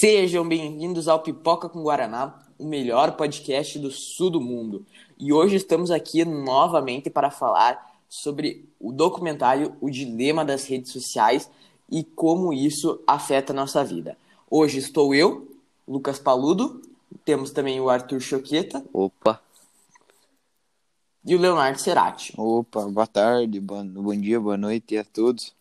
Sejam bem-vindos ao Pipoca com Guaraná, o melhor podcast do sul do mundo. E hoje estamos aqui novamente para falar sobre o documentário O Dilema das Redes Sociais e como isso afeta a nossa vida. Hoje estou eu, Lucas Paludo, temos também o Arthur Choqueta. Opa! E o Leonardo Cerati. Opa, boa tarde, bom, bom dia, boa noite a todos.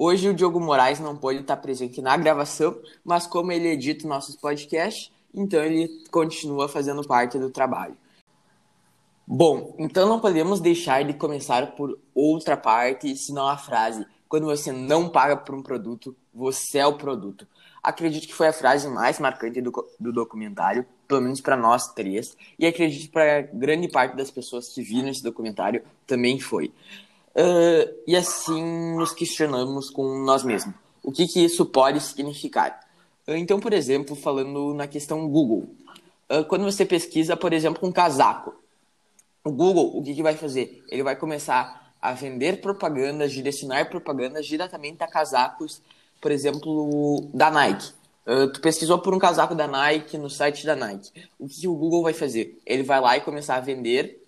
Hoje o Diogo Moraes não pôde estar presente na gravação, mas como ele edita nossos podcasts, então ele continua fazendo parte do trabalho. Bom, então não podemos deixar de começar por outra parte, senão a frase: quando você não paga por um produto, você é o produto. Acredito que foi a frase mais marcante do, do documentário, pelo menos para nós três, e acredito para grande parte das pessoas que viram esse documentário também foi. Uh, e assim nos questionamos com nós mesmos. O que, que isso pode significar? Uh, então, por exemplo, falando na questão Google. Uh, quando você pesquisa, por exemplo, um casaco, o Google, o que, que vai fazer? Ele vai começar a vender propagandas, direcionar propagandas diretamente a casacos por exemplo, da Nike. Uh, tu pesquisou por um casaco da Nike no site da Nike. O que, que o Google vai fazer? Ele vai lá e começar a vender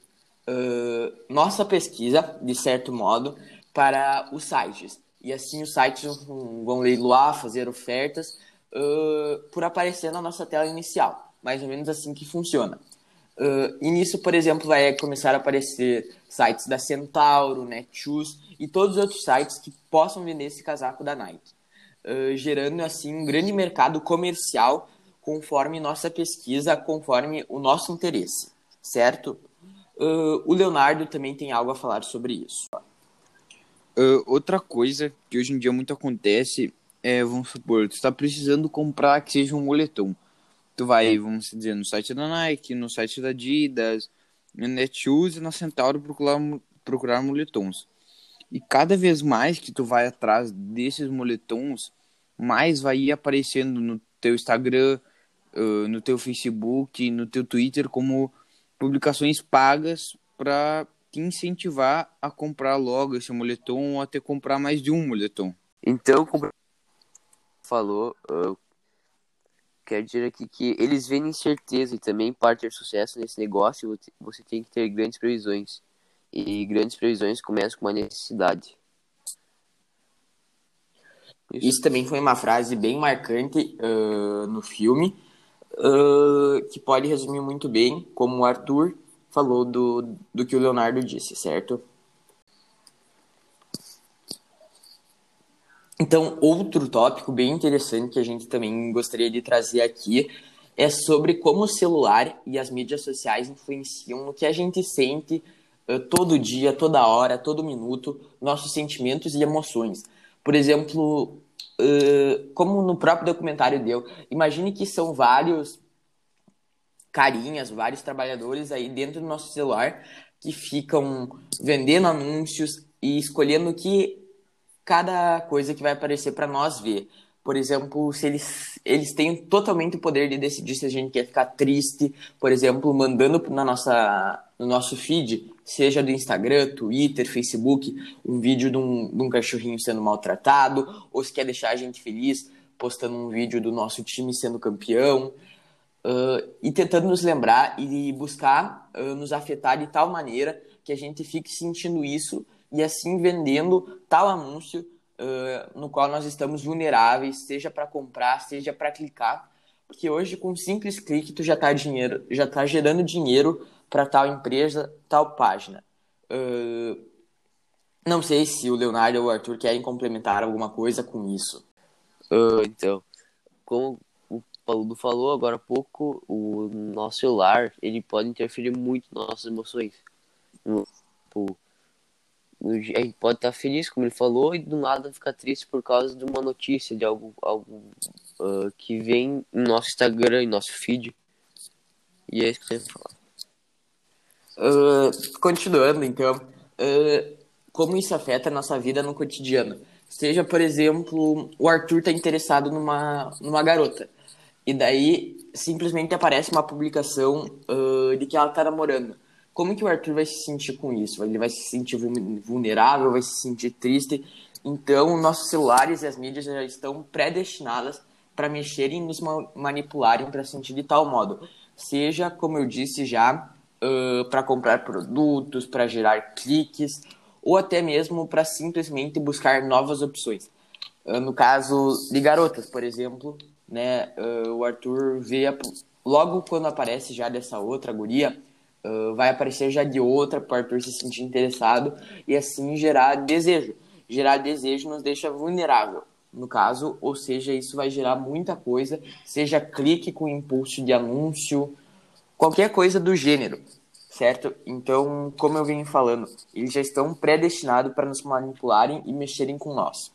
uh, nossa pesquisa, de certo modo, para os sites. E assim os sites vão leiloar, fazer ofertas uh, por aparecer na nossa tela inicial. Mais ou menos assim que funciona. Uh, e nisso, por exemplo, vai começar a aparecer sites da Centauro, Netshoes e todos os outros sites que possam vender esse casaco da Nike uh, gerando assim um grande mercado comercial conforme nossa pesquisa, conforme o nosso interesse, certo? Uh, o Leonardo também tem algo a falar sobre isso. Uh, outra coisa que hoje em dia muito acontece é, vamos supor, tu está precisando comprar que seja um moletom. Tu vai, vamos dizer, no site da Nike, no site da Adidas, no Netshoes e na Centauro procurar, procurar moletons. E cada vez mais que tu vai atrás desses moletons, mais vai ir aparecendo no teu Instagram, uh, no teu Facebook, no teu Twitter como publicações pagas para te incentivar a comprar logo esse moletom ou até comprar mais de um moletom. Então, como falou, uh, quero dizer aqui que eles veem incerteza e também para ter sucesso nesse negócio você tem que ter grandes previsões e grandes previsões começam com uma necessidade. Isso. Isso também foi uma frase bem marcante uh, no filme, que pode resumir muito bem como o Arthur falou do, do que o Leonardo disse, certo? Então, outro tópico bem interessante que a gente também gostaria de trazer aqui é sobre como o celular e as mídias sociais influenciam no que a gente sente todo dia, toda hora, todo minuto, nossos sentimentos e emoções. Por exemplo, como no próprio documentário deu, imagine que são vários carinhas, vários trabalhadores aí dentro do nosso celular que ficam vendendo anúncios e escolhendo que cada coisa que vai aparecer para nós ver. Por exemplo, se eles, eles têm totalmente o poder de decidir se a gente quer ficar triste, por exemplo, mandando na nossa, no nosso feed, seja do Instagram, Twitter, Facebook, um vídeo de um, de um cachorrinho sendo maltratado, ou se quer deixar a gente feliz, postando um vídeo do nosso time sendo campeão, uh, e tentando nos lembrar e buscar uh, nos afetar de tal maneira que a gente fique sentindo isso e assim vendendo tal anúncio uh, no qual nós estamos vulneráveis, seja para comprar, seja para clicar, porque hoje com um simples clique tu já está dinheiro, já tá gerando dinheiro para tal empresa, tal página. Uh, não sei se o Leonardo ou o Arthur querem complementar alguma coisa com isso. Uh, então, como o Paludo falou agora há pouco, o nosso celular ele pode interferir muito nas nossas emoções. Tipo, a gente pode estar feliz, como ele falou, e do nada ficar triste por causa de uma notícia, de algo, algo uh, que vem no nosso Instagram, em nosso feed. E é isso que eu tenho falar. Uh, continuando, então, uh, como isso afeta a nossa vida no cotidiano? Seja, por exemplo, o Arthur está interessado numa, numa garota, e daí simplesmente aparece uma publicação de que ela está namorando como que o Arthur vai se sentir com isso? Ele vai se sentir vulnerável, vai se sentir triste. Então, nossos celulares e as mídias já estão predestinadas para mexerem e nos manipularem para sentir de tal modo. Seja, como eu disse já, uh, para comprar produtos, para gerar cliques, ou até mesmo para simplesmente buscar novas opções. Uh, no caso de garotas, por exemplo, né, uh, o Arthur vê a, logo quando aparece já dessa outra guria, uh, vai aparecer já de outra para o Arthur se sentir interessado e assim gerar desejo. Gerar desejo nos deixa vulnerável, no caso, ou seja, isso vai gerar muita coisa, seja clique com impulso de anúncio, qualquer coisa do gênero certo? Então, como eu venho falando, eles já estão predestinados para nos manipularem e mexerem com nós.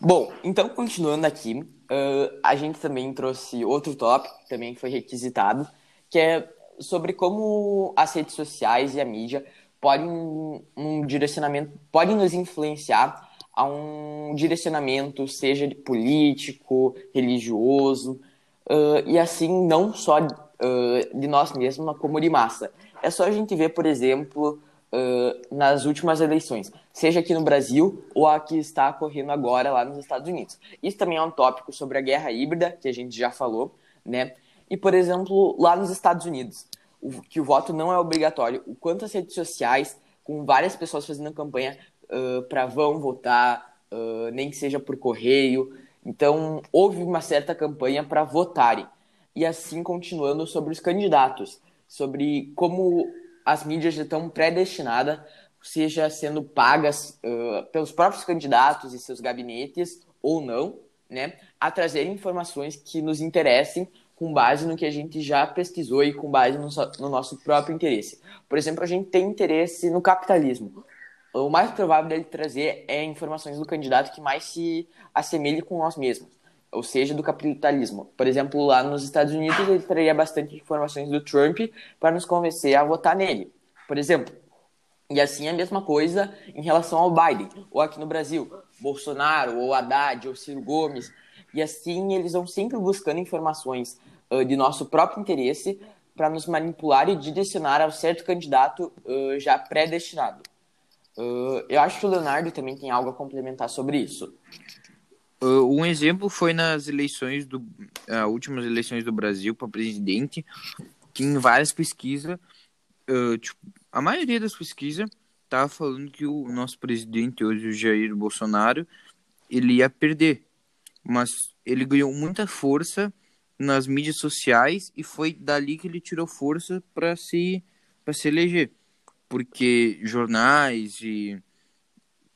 Bom, então continuando aqui, uh, a gente também trouxe outro tópico também que foi requisitado, que é sobre como as redes sociais e a mídia podem um direcionamento, podem nos influenciar a um direcionamento, seja político, religioso, uh, e assim não só uh, de nós mesmos, como de massa. É só a gente ver, por exemplo, uh, nas últimas eleições, seja aqui no Brasil ou a que está ocorrendo agora lá nos Estados Unidos. Isso também é um tópico sobre a guerra híbrida, que a gente já falou, né? E, por exemplo, lá nos Estados Unidos, o, que o voto não é obrigatório, o quanto as redes sociais, com várias pessoas fazendo campanha uh, para vão votar, nem que seja por correio. Então, houve uma certa campanha para votarem. E assim, continuando sobre os candidatos sobre como as mídias estão predestinadas, seja sendo pagas uh, pelos próprios candidatos e seus gabinetes ou não, né, a trazer informações que nos interessem com base no que a gente já pesquisou e com base no, no nosso próprio interesse. Por exemplo, a gente tem interesse no capitalismo. O mais provável dele trazer é informações do candidato que mais se assemelhe com nós mesmos ou seja, do capitalismo. Por exemplo, lá nos Estados Unidos, ele traria bastante informações do Trump para nos convencer a votar nele, por exemplo. E assim a mesma coisa em relação ao Biden, ou aqui no Brasil, Bolsonaro, ou Haddad, ou Ciro Gomes. E assim eles vão sempre buscando informações uh, de nosso próprio interesse para nos manipular e direcionar ao certo candidato uh, já predestinado. Uh, eu acho que o Leonardo também tem algo a complementar sobre isso. Uh, um exemplo foi nas eleições do uh, últimas eleições do Brasil para presidente, que em várias pesquisas, uh, tipo, a maioria das pesquisas estava falando que o nosso presidente hoje, o Jair Bolsonaro, ele ia perder, mas ele ganhou muita força nas mídias sociais e foi dali que ele tirou força para se para se eleger, porque jornais e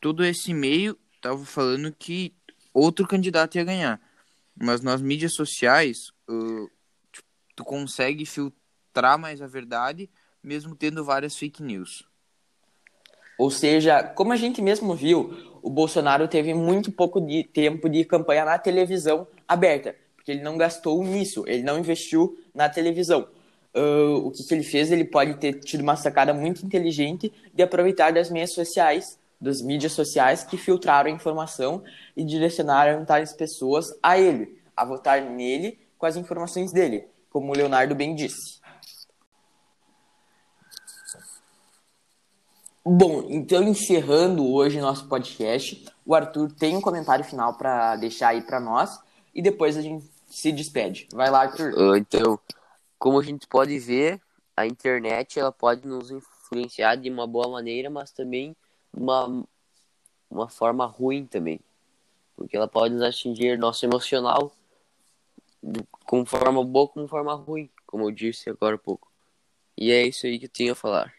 todo esse meio tava falando que outro candidato ia ganhar. Mas nas mídias sociais, uh, tu consegue filtrar mais a verdade, mesmo tendo várias fake news. Ou seja, como a gente mesmo viu, o Bolsonaro teve muito pouco de tempo de campanha na televisão aberta, porque ele não gastou nisso, ele não investiu na televisão. Uh, o que, que ele fez? Ele pode ter tido uma sacada muito inteligente de aproveitar das meias sociais das mídias sociais que filtraram a informação e direcionaram tais pessoas a ele, a votar nele com as informações dele, como o Leonardo bem disse. Bom, então encerrando hoje nosso podcast, o Arthur tem um comentário final para deixar aí para nós e depois a gente se despede. Vai lá, Arthur. Então, como a gente pode ver, a internet ela pode nos influenciar de uma boa maneira, mas também uma, uma forma ruim também. Porque ela pode nos atingir nosso emocional com forma boa como forma ruim, como eu disse agora há pouco. E é isso aí que eu tinha a falar.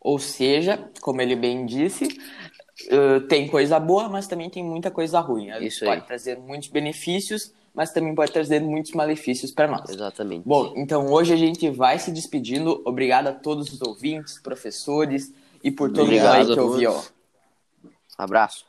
Ou seja, como ele bem disse, uh, tem coisa boa, mas também tem muita coisa ruim. Isso pode aí. trazer muitos benefícios, mas também pode trazer muitos malefícios para nós. Exatamente. Bom, então hoje a gente vai se despedindo. Obrigado a todos os ouvintes, professores, e por todo mundo aí que ouviu. Abraço.